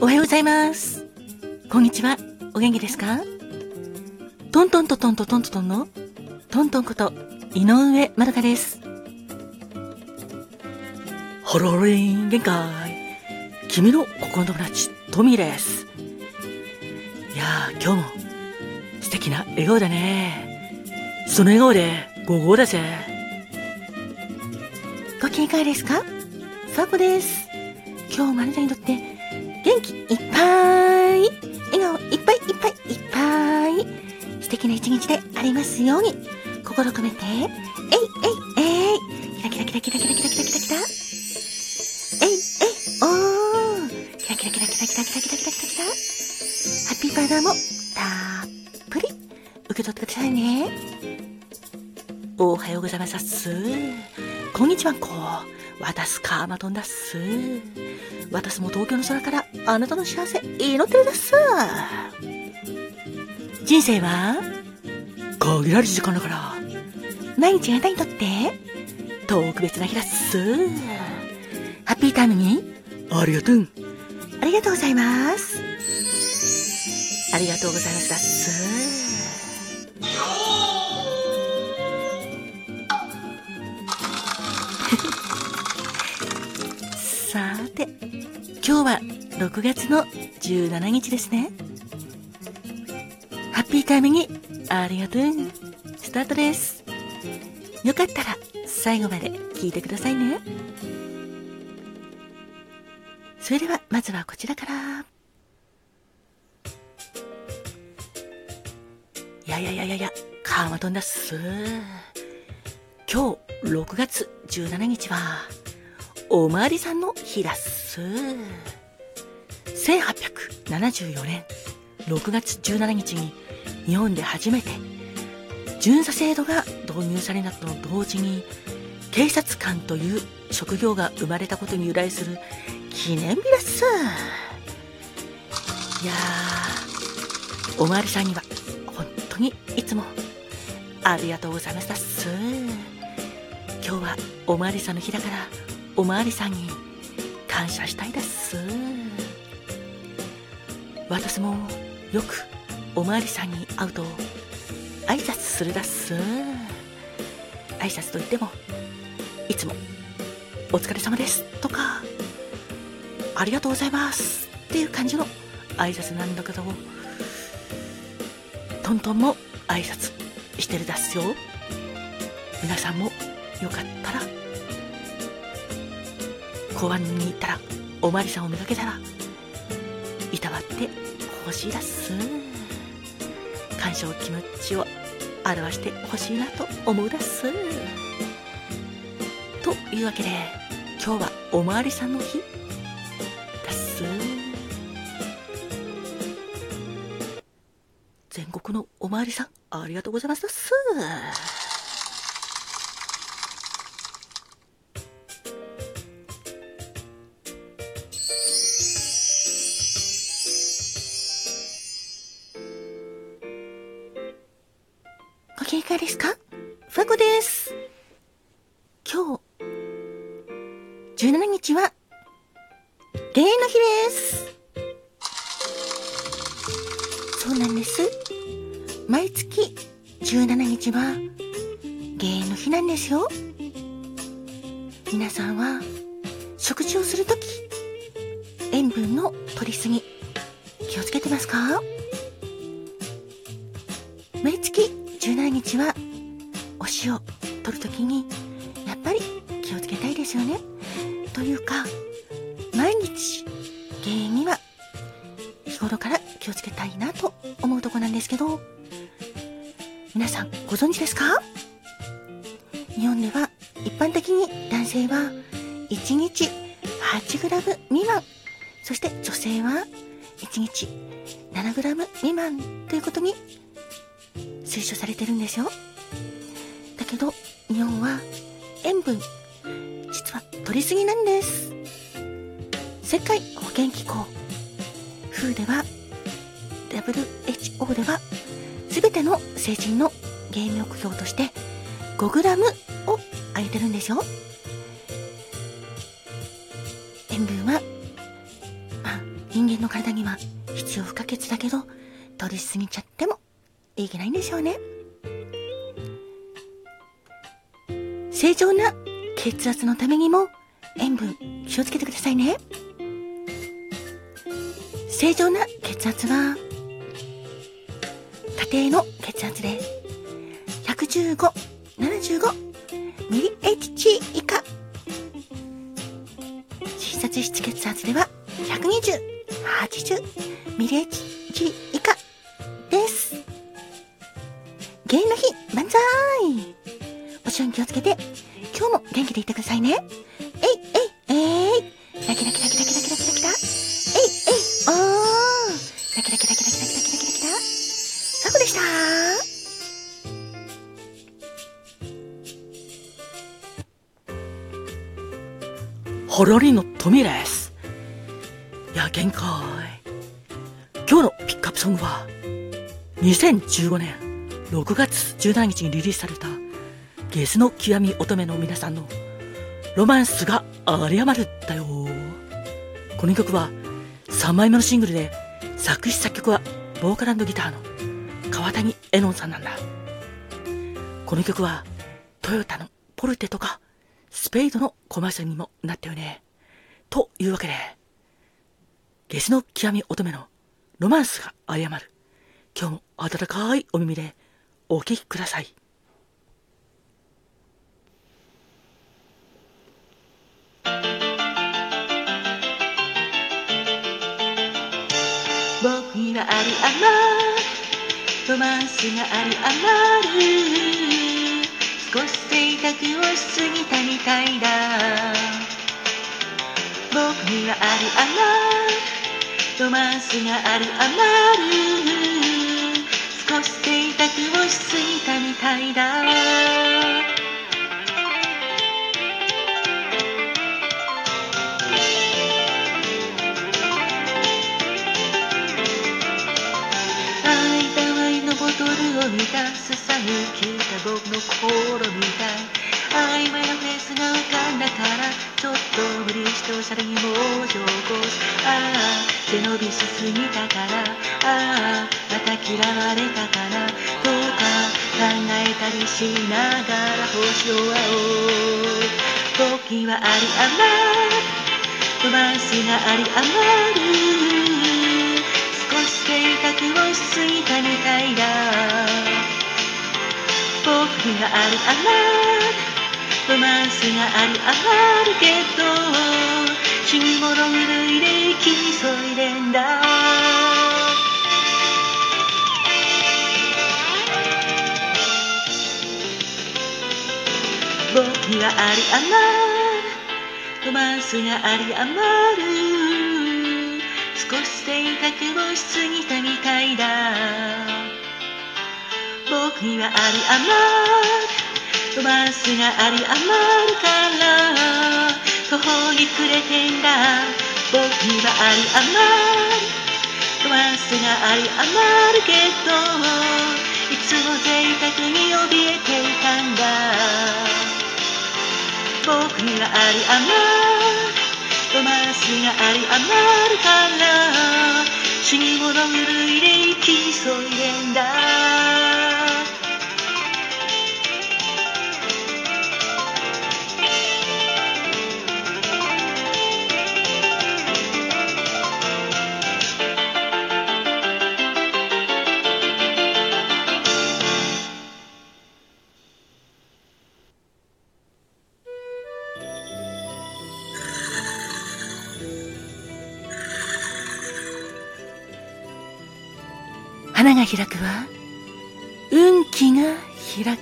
おはようございます。こんにちは。お元気ですか？トントントントントントントンのトントンこと井上まどかです。ハローリン限界。君の心の友達、トミーです。いやー、今日も素敵な笑顔だね。その笑顔で午後だぜ。ご機嫌いかがですか？さこです。今日もあなたにとって元気いっぱい、笑顔いっぱいいっぱいいっぱい、素敵な一日でありますように、心込めて、えいえいえい、キラキラキラキラキラキラキラキラキラ、えいえい、おー、キラキラキラキラキラキラキラキラキラキラ、ハッピーパウダーもたっぷり受け取ってくださいね。おはようございます。こんにちは。んこ。私カーマトンだっす。私も東京の空からあなたの幸せ祈ってるです。人生は？限られる時間だから、毎日あなたにとって？特別な日だっす。ハッピータイムに？ありがとう。ありがとうございます。ありがとうございますだっす。今日は6月の17日ですね。ハッピータイムにありがとう。スタートです。よかったら最後まで聞いてくださいね。それではまずはこちらから。いやいやいやいやいや、カーマトンだっす。今日6月17日は、おまわりさんの日だっす。1874年6月17日に日本で初めて巡査制度が導入されたと同時に警察官という職業が生まれたことに由来する記念日だっす。いやー、おまわりさんには本当にいつもありがとうございましたっす。今日はおまわりさんの日だからおまわりさんに感謝したいです。私もよくおまわりさんに会うと挨拶するだっす。挨拶といってもいつも「お疲れ様です」とか「ありがとうございます」っていう感じの挨拶なんだけどトントンも挨拶してるだっすよ。皆さんもよかったら公安に行ったらおまりさんを見かけたらいたわってほしいだっす。感謝の気持ちを表してほしいなと思うだっす。というわけで今日はおまわりさんの日だっす。全国のおまわりさんありがとうございますだっす。17日は、芸の日です。そうなんです。毎月17日は、芸の日なんですよ。皆さんは、食事をするとき、塩分の取りすぎ、気をつけてますか？毎月17日はお塩取るときにやっぱり気をつけたいですよね。というか毎日原因には日頃から気をつけたいなと思うとこなんですけど皆さんご存知ですか？日本では一般的に男性は1日 8g 未満そして女性は1日 7g 未満ということに推奨されてるんですよ。だけど、日本は塩分、実は取りすぎなんです。世界保健機構、WHO では、WHO では、すべての成人の原因目標として 5g を上げてるんですよ。塩分は、まあ、人間の体には必要不可欠だけど、取りすぎちゃってもいけないんでしょうね。正常な血圧のためにも塩分気をつけてくださいね。正常な血圧は家庭の血圧です115、75ミリ HG 以下。診察室血圧では120、80ミリ HG 以下です。芸の日、万歳お塩に気をつけて、今日も元気でいてくださいね。えい、えい、えい。ラキラキラキラキラキラキラキラ。えい、えい、おー。ラキラキラキラキラキラキラキラキラ。さこでしたほろりの富です。いや、限界。今日のピックアップソングは、2015年6月17日にリリースされた、ゲスの極み乙女の皆さんの、ロマンスがあり余るだよ。この曲は、3枚目のシングルで、作詞作曲は、ボーカルギターの、川谷絵音さんなんだ。この曲は、トヨタのポルテとか、スペイドのコマーシャルにもなったよね。というわけで、ゲスの極み乙女のロマンスが謝る。今日も温かいお耳でお聴きください。僕にはあり余ロマンスがあり余る。少し贅沢をしすぎたみたいだ。僕にはあり余る。ロマンスがあり余る。少し贅沢をしすぎたみたいだ。無理しておしゃれにも情報ああ背伸びしすぎたから。ああまた嫌われたからどうか考えたりしながら星を追う。時はあり余る。ロマンスがあり余る計画をしすぎたみたいだ。僕があるあらロマンスがあるあるけど死に物狂いで生き急いでんだ。僕にはあり余るロマンスがあり余る。少し贅沢をしすぎたみたいだ。僕にはあり余る。ロマンスがあり余るから途方に暮れてんだ僕にはあり余るロマンスがあり余るけどいつも贅沢に怯えていたんだ僕にはあり余るロマンスがあり余るから死に物狂いで生き急いでんだ花が開くは、運気が開く。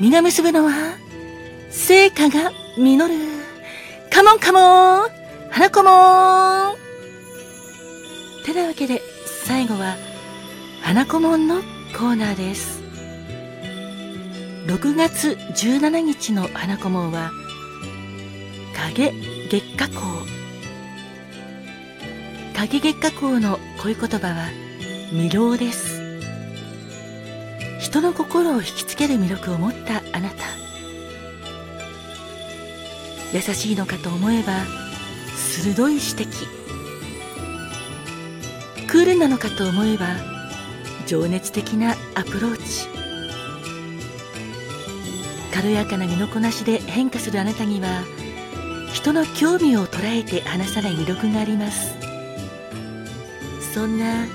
実が結ぶのは、成果が実る。カモンカモン花子もんてなわけで、最後は、花子もんのコーナーです。6月17日の花子門は、影月下光。影月下光の恋言葉は、魅了です。人の心を引きつける魅力を持ったあなた。優しいのかと思えば鋭い指摘。クールなのかと思えば情熱的なアプローチ。軽やかな身のこなしで変化するあなたには人の興味を捉えて話さない魅力があります。そんな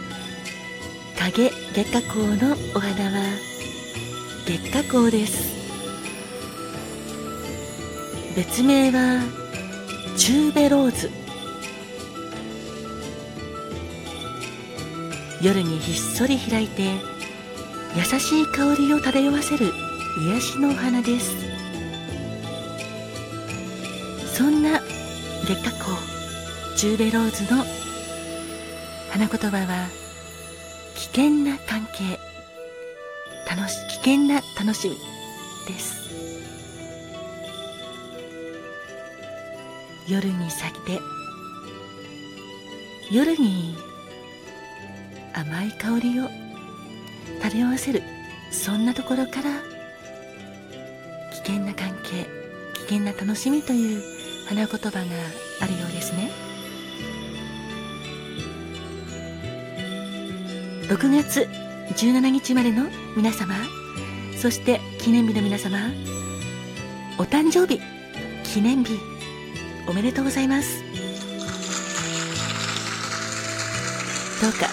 影月下光のお花は月下光です。別名はチューベローズ。夜にひっそり開いて優しい香りを漂わせる癒しのお花です。そんな月下光チューベローズの花言葉は危険な関係。楽し危険な楽しみ。です。夜に咲いて夜に甘い香りを。漂わせる。そんなところから。危険な関係危険な楽しみという花言葉があるようですね。6月17日までの皆様そして記念日の皆様お誕生日記念日おめでとうございます。どうか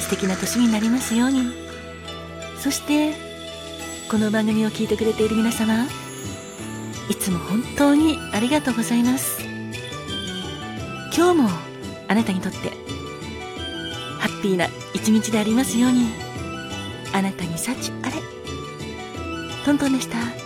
素敵な年になりますように。そしてこの番組を聞いてくれている皆様いつも本当にありがとうございます。今日もあなたにとってッピーな一日でありますように。あなたに幸あれ。トントンでした。